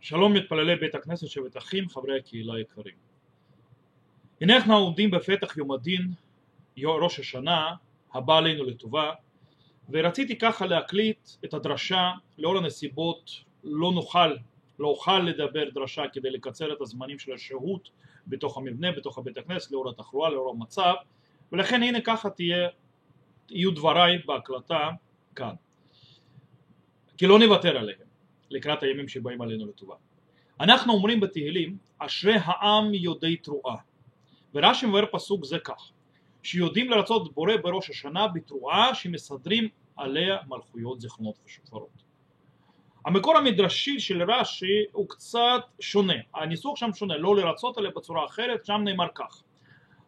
שלום מתפללי בית הכנסת שבת אחים, חברי הקהילה היקרים. הנה אנחנו עומדים בפתח יום הדין, ראש השנה, הבא עלינו לטובה, ורציתי ככה להקליט את הדרשה, לאור הנסיבות לא נוכל, לא אוכל לדבר דרשה כדי לקצר את הזמנים של השהות בתוך המבנה, בתוך הבית הכנסת, לאור התחלואה, לאור המצב, ולכן הנה ככה תהיה, יהיו דבריי בהקלטה כאן. כי לא נוותר עליהם. לקראת הימים שבאים עלינו לטובה. אנחנו אומרים בתהילים אשרי העם יודעי תרועה ורש"י מבאר פסוק זה כך שיודעים לרצות בורא בראש השנה בתרועה שמסדרים עליה מלכויות זיכרונות ושופרות. המקור המדרשי של רש"י הוא קצת שונה, הניסוח שם שונה, לא לרצות עליה בצורה אחרת, שם נאמר כך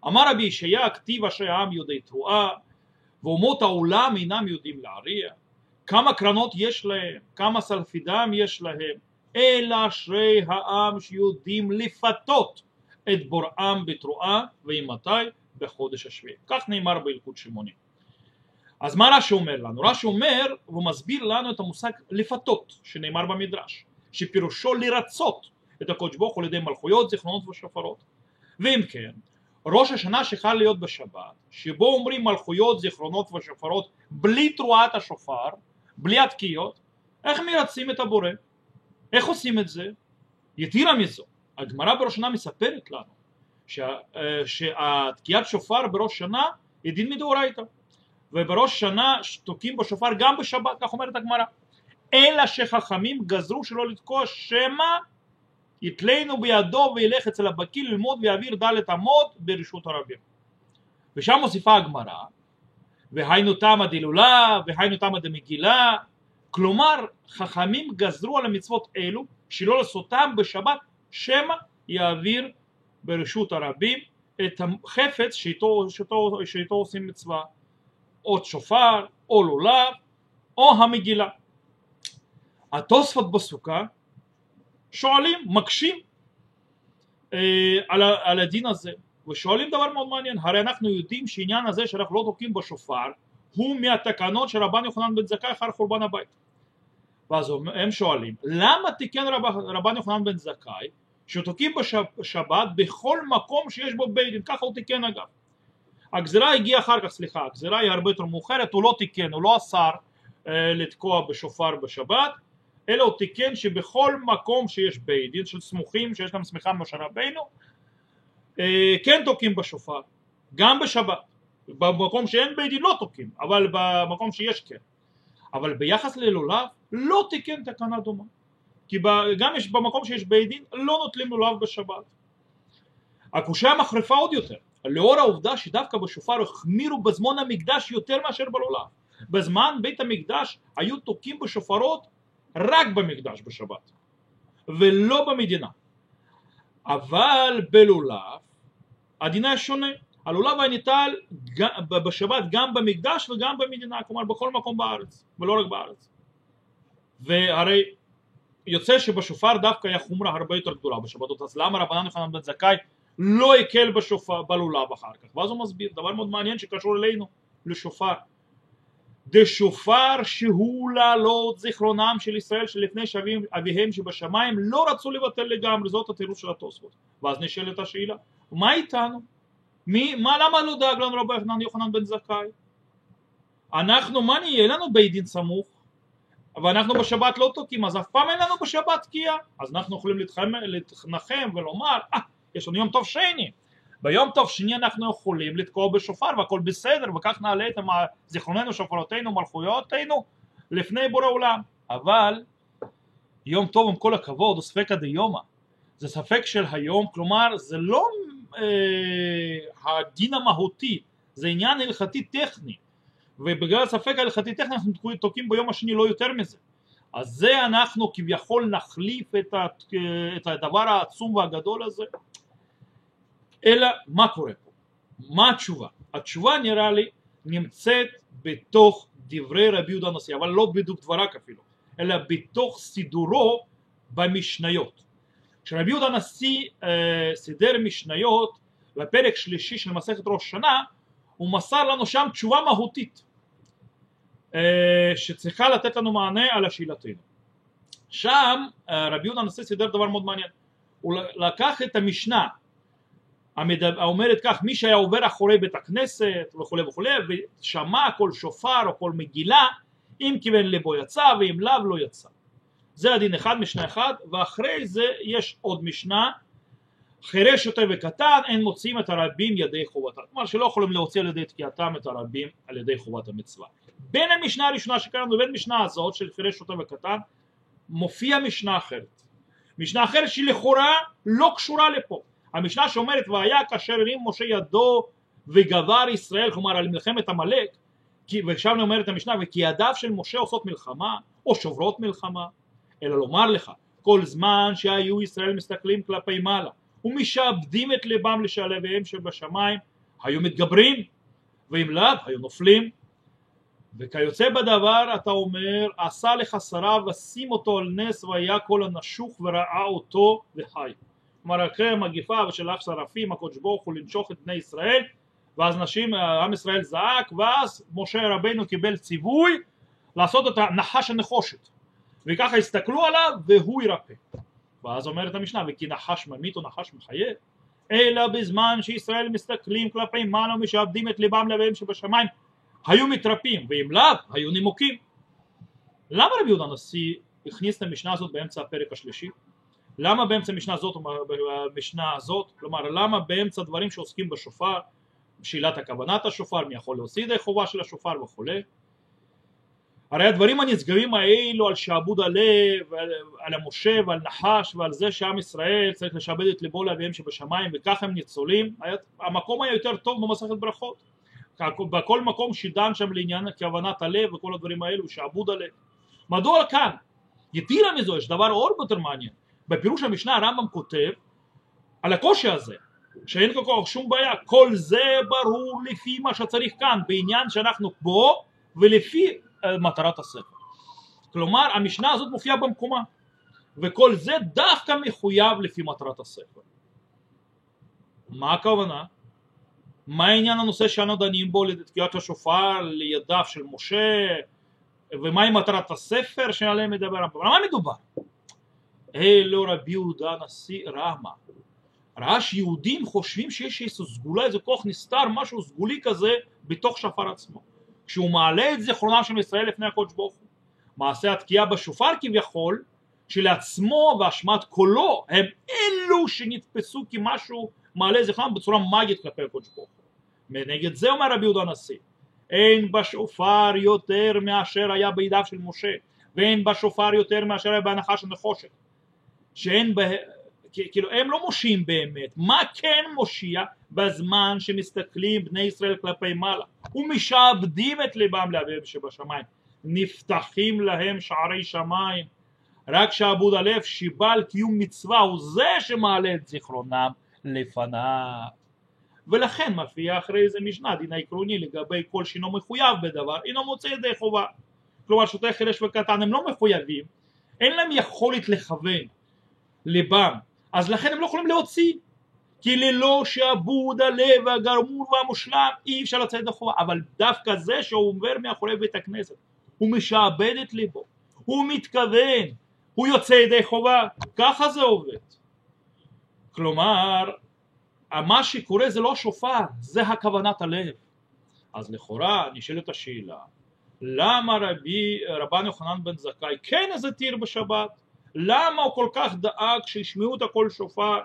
אמר רבי ישעיה כתיב אשרי העם יודעי תרועה ואומות העולם אינם יודעים להריע כמה קרנות יש להם, כמה סלפידם יש להם, אלא אשרי העם שיודעים לפתות את בוראם בתרועה ואימתי בחודש השביעי. כך נאמר בהלכות שמונים. אז מה רש"י אומר לנו? רש"י אומר והוא מסביר לנו את המושג לפתות שנאמר במדרש שפירושו לרצות את הקודש ברוך הוא על ידי מלכויות, זיכרונות ושופרות ואם כן ראש השנה שחל להיות בשבת שבו אומרים מלכויות, זיכרונות ושופרות בלי תרועת השופר בלי התקיעות, איך מרצים את הבורא? איך עושים את זה? יתירה מזו, הגמרא בראש שנה מספרת לנו שה, אה, שהתקיעת שופר בראש שנה היא דין מדאורייתא ובראש שנה תוקעים בשופר גם בשבת, כך אומרת הגמרא אלא שחכמים גזרו שלא לתקוע שמא יתלנו בידו וילך אצל הבקיא ללמוד ויעביר דלת אמות ברשות הרבים ושם מוסיפה הגמרא והיינו תמא דילולה והיינו תמא דמגילה כלומר חכמים גזרו על המצוות אלו שלא לעשותם בשבת שמא יעביר ברשות הרבים את החפץ שאיתו, שאיתו, שאיתו עושים מצווה. או שופר או לולב או המגילה. התוספות בסוכה שואלים מקשים אה, על, על הדין הזה ושואלים דבר מאוד מעניין, הרי אנחנו יודעים שעניין הזה שאנחנו לא תוקעים בשופר הוא מהתקנות של רבן יוחנן בן זכאי אחר חורבן הבית. ואז הם שואלים, למה תיקן רב, רבן יוחנן בן זכאי שתוקעים בשבת בכל מקום שיש בו בית דין, ככה הוא תיקן אגב. הגזירה הגיעה אחר כך, סליחה, הגזירה היא הרבה יותר מאוחרת, הוא לא תיקן, הוא לא אסר אה, לתקוע בשופר בשבת, אלא הוא תיקן שבכל מקום שיש בית דין של סמוכים שיש להם סמיכה ממשה רבינו כן תוקעים בשופר, גם בשבת, במקום שאין בית דין לא תוקעים, אבל במקום שיש כן, אבל ביחס ללולב לא תיקן תקנה דומה, כי גם יש, במקום שיש בית דין לא נוטלים לולב בשבת. הקושייה מחריפה עוד יותר, לאור העובדה שדווקא בשופר החמירו בזמן המקדש יותר מאשר בלולב. בזמן בית המקדש היו תוקעים בשופרות רק במקדש בשבת ולא במדינה. אבל בלולב הדין היה שונה, הלולב היה ניטל בשבת גם במקדש וגם במדינה, כלומר בכל מקום בארץ, ולא רק בארץ. והרי יוצא שבשופר דווקא היה חומרה הרבה יותר גדולה בשבתות, אז למה רבנן יוחנן בן זכאי לא הקל בשופר, בלולב אחר כך? ואז הוא מסביר, דבר מאוד מעניין שקשור אלינו, לשופר. דשופר שהוא לעלות זיכרונם של ישראל שלפני שאביהם שבשמיים לא רצו לבטל לגמרי, זאת התירוץ של התוספות. ואז נשאלת השאלה, מה איתנו? מי, מה, למה לא דאג לנו רבי יוחנן בן זכאי? אנחנו, מה נהיה? אין לנו בית דין סמוך ואנחנו בשבת לא תוקעים אז אף פעם אין לנו בשבת תקיעה אז אנחנו יכולים להתנחם ולומר אה, יש לנו יום טוב שני ביום טוב שני אנחנו יכולים לתקוע בשופר והכל בסדר וכך נעלה את זיכרוננו, שופרותינו, מלכויותינו לפני בורא עולם אבל יום טוב עם כל הכבוד הוא ספקא דיומא זה ספק של היום כלומר זה לא הדין המהותי זה עניין הלכתי טכני ובגלל הספק ההלכתי טכני אנחנו תוקעים ביום השני לא יותר מזה אז זה אנחנו כביכול נחליף את, את הדבר העצום והגדול הזה אלא מה קורה פה? מה התשובה? התשובה נראה לי נמצאת בתוך דברי רבי יהודה הנשיא אבל לא בדיוק דבריו אפילו אלא בתוך סידורו במשניות כשרבי יהודה הנשיא אה, סידר משניות בפרק שלישי של מסכת ראש שנה הוא מסר לנו שם תשובה מהותית אה, שצריכה לתת לנו מענה על השאלתנו. שם אה, רבי יהודה הנשיא סידר דבר מאוד מעניין. הוא לקח את המשנה האומרת כך מי שהיה עובר אחורי בית הכנסת וכולי וכולי ושמע כל שופר או כל מגילה אם כיוון לבו יצא ואם לאו לא יצא זה הדין אחד משנה אחד ואחרי זה יש עוד משנה חירש שוטה וקטן אין מוציאים את הרבים ידי חובתם כלומר שלא יכולים להוציא על ידי תקיעתם את הרבים על ידי חובת המצווה. בין המשנה הראשונה שקראנו לבין המשנה הזאת של חירש שוטה וקטן מופיע משנה אחרת. משנה אחרת שלכאורה לא קשורה לפה. המשנה שאומרת והיה כאשר הרים משה ידו וגבר ישראל כלומר על מלחמת עמלק ושם אומרת המשנה וכי ידיו של משה עושות מלחמה או שוברות מלחמה אלא לומר לך כל זמן שהיו ישראל מסתכלים כלפי מעלה ומשעבדים את לבם לשלביהם שבשמיים היו מתגברים ואם לאו היו נופלים. וכיוצא בדבר אתה אומר עשה לך שרה ושים אותו על נס והיה כל הנשוך וראה אותו וחי. כלומר אחרי המגיפה ושלח שרפים הקדוש ברוך הוא לנשוך את בני ישראל ואז נשים עם ישראל זעק ואז משה רבינו קיבל ציווי לעשות את הנחש הנחושת וככה הסתכלו עליו והוא ירפא ואז אומרת המשנה וכי נחש ממית או נחש מחיה אלא בזמן שישראל מסתכלים כלפי מעלה ומשעבדים את ליבם לאביהם שבשמיים היו מתרפים ואם לאו היו נימוקים למה רבי יהודה הנשיא הכניס את המשנה הזאת באמצע הפרק השלישי? למה באמצע המשנה הזאת במשנה הזאת? כלומר למה באמצע דברים שעוסקים בשופר שאלת הכוונת השופר מי יכול להוציא ידי חובה של השופר וכולי הרי הדברים הנשגבים האלו על שעבוד הלב, על המשה ועל נחש ועל זה שעם ישראל צריך לשעבד את ליבו לאביהם שבשמיים וככה הם ניצולים, המקום היה יותר טוב במסכת ברכות. בכל מקום שדן שם לעניין כוונת הלב וכל הדברים האלו, שעבוד הלב. מדוע כאן? יתירה מזו, יש דבר עוד יותר מעניין. בפירוש המשנה הרמב"ם כותב על הקושי הזה, שאין כל כך שום בעיה, כל זה ברור לפי מה שצריך כאן, בעניין שאנחנו פה ולפי מטרת הספר. כלומר המשנה הזאת מופיעה במקומה וכל זה דווקא מחויב לפי מטרת הספר. מה הכוונה? מה העניין הנושא שאנו דנים בו לתקיעת השופר לידיו של משה ומהי מטרת הספר שעליהם מדבר הרמב"ם? על מה מדובר? אלו רבי יהודה נשיא רמה ראה שיהודים חושבים שיש איזו סגולה, איזה כוח נסתר, משהו סגולי כזה בתוך שפר עצמו כשהוא מעלה את זיכרונם של ישראל לפני הקודש ברוך הוא. מעשה התקיעה בשופר כביכול שלעצמו והשמעת קולו הם אלו שנתפסו כמשהו מעלה זיכרונם בצורה מגית כלפי הקודש ברוך הוא. מנגד זה אומר רבי יהודה הנשיא אין בשופר יותר מאשר היה בידיו של משה ואין בשופר יותר מאשר היה בהנחה של נחושת. שאין בה... כאילו הם לא מושיעים באמת. מה כן מושיע בזמן שמסתכלים בני ישראל כלפי מעלה ומשעבדים את ליבם לאביהם שבשמיים. נפתחים להם שערי שמיים. רק שעבוד הלב שיבל קיום מצווה הוא זה שמעלה את זיכרונם לפניו. ולכן מופיע אחרי זה משנה דין העקרוני לגבי כל שאינו מחויב בדבר אינו מוצא ידי חובה. כלומר שוטה חירש וקטן הם לא מחויבים אין להם יכולת לכוון ליבם. אז לכן הם לא יכולים להוציא כי ללא שעבוד הלב הגרמור והמושלם אי אפשר לצאת לחובה אבל דווקא זה שהוא עובר מאחורי בית הכנסת הוא משעבד את ליבו הוא מתכוון הוא יוצא ידי חובה. ככה זה עובד. כלומר מה שקורה זה לא שופר זה הכוונת הלב. אז לכאורה נשאלת השאלה למה רבי רבן יוחנן בן זכאי כן איזה תיר בשבת? למה הוא כל כך דאג שישמעו את הקול שופר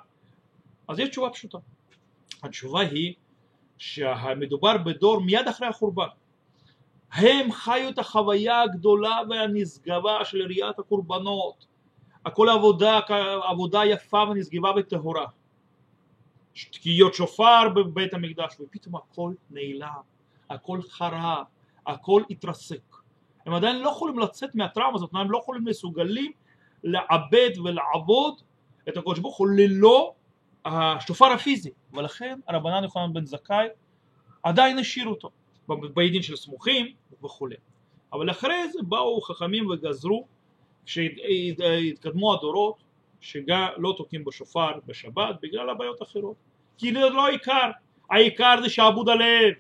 אז יש תשובה פשוטה. התשובה היא שמדובר בדור מיד אחרי החורבן. הם חיו את החוויה הגדולה והנשגבה של ראיית הקורבנות. הכל עבודה, עבודה יפה ונשגבה וטהורה. תקיעות שופר בבית המקדש ופתאום הכל נעלם, הכל חרה, הכל התרסק. הם עדיין לא יכולים לצאת מהטראומה הזאת, הם לא יכולים מסוגלים לעבד ולעבוד את הקדוש ברוך הוא ללא השופר הפיזי ולכן הרבנן יוחנן בן זכאי עדיין השאיר אותו בבית דין של סמוכים וכולי אבל אחרי זה באו חכמים וגזרו כשהתקדמו הדורות שגם לא תוקעים בשופר בשבת בגלל הבעיות האחרות כי זה לא העיקר העיקר זה שעבוד הלב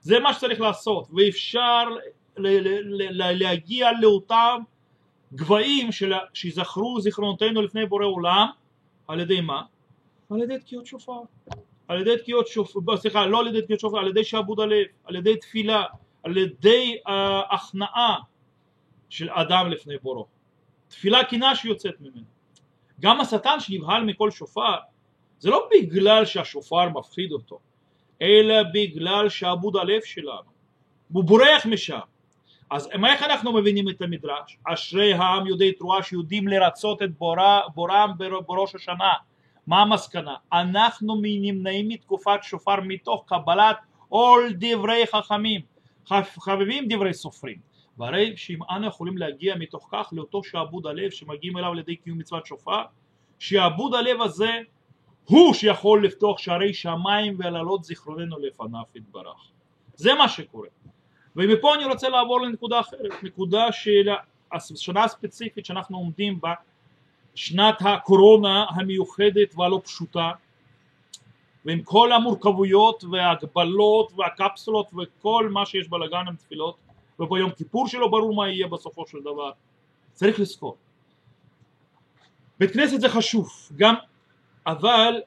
זה מה שצריך לעשות ואפשר להגיע לאותם גבהים. שיזכרו זיכרונותינו לפני בורא עולם על ידי מה? על ידי תקיעות שופר. על ידי תקיעות שופר, סליחה לא על ידי תקיעות שופר, על ידי שעבוד הלב, על ידי תפילה, על ידי uh, הכנעה של אדם לפני בורו תפילה קינה שיוצאת ממנו. גם השטן שנבהל מכל שופר זה לא בגלל שהשופר מפחיד אותו אלא בגלל שעבוד הלב שלנו. הוא בורח משם. אז איך אנחנו מבינים את המדרש? אשרי העם יודעי תרועה שיודעים לרצות את בורם בראש השנה מה המסקנה? אנחנו נמנעים מתקופת שופר מתוך קבלת עול דברי חכמים. חביבים דברי סופרים. והרי שאם אנו יכולים להגיע מתוך כך לאותו שעבוד הלב שמגיעים אליו על ידי קיום מצוות שופר. שעבוד הלב הזה הוא שיכול לפתוח שערי שמיים ולעלות זיכרוננו לפניו יתברך. זה מה שקורה. ומפה אני רוצה לעבור לנקודה אחרת נקודה של השנה הספציפית שאנחנו עומדים בה שנת הקורונה המיוחדת והלא פשוטה ועם כל המורכבויות וההגבלות והקפסולות וכל מה שיש בלאגן עם תפילות וביום כיפור שלא ברור מה יהיה בסופו של דבר. צריך לזכור. בית כנסת זה חשוב גם אבל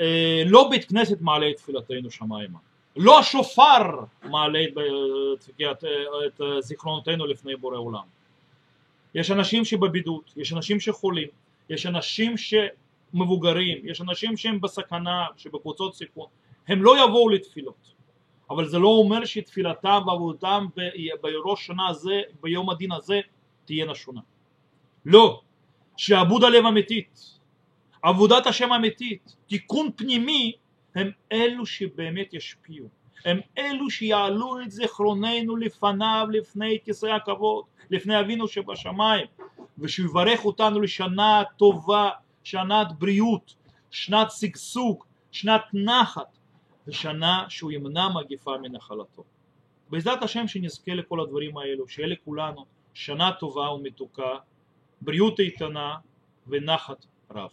אה, לא בית כנסת מעלה את תפילתנו שמיימה. לא השופר מעלה את, את, את זיכרונותינו לפני בורא עולם. יש אנשים שבבידוד, יש אנשים שחולים, יש אנשים שמבוגרים, יש אנשים שהם בסכנה, שבקבוצות סיכון, הם לא יבואו לתפילות. אבל זה לא אומר שתפילתם ועבודתם בראש שנה הזה, ביום הדין הזה, תהיינה שונה. לא, שעבוד הלב אמיתית, עבודת השם אמיתית, תיקון פנימי, הם אלו שבאמת ישפיעו, הם אלו שיעלו את זיכרוננו לפניו, לפני כיסא הכבוד, לפני אבינו שבשמיים, ושיברך אותנו לשנה טובה, שנת בריאות, שנת שגשוג, שנת נחת, ושנה שהוא ימנע מגיפה מנחלתו. בעזרת השם שנזכה לכל הדברים האלו, שיהיה לכולנו שנה טובה ומתוקה, בריאות איתנה ונחת רב.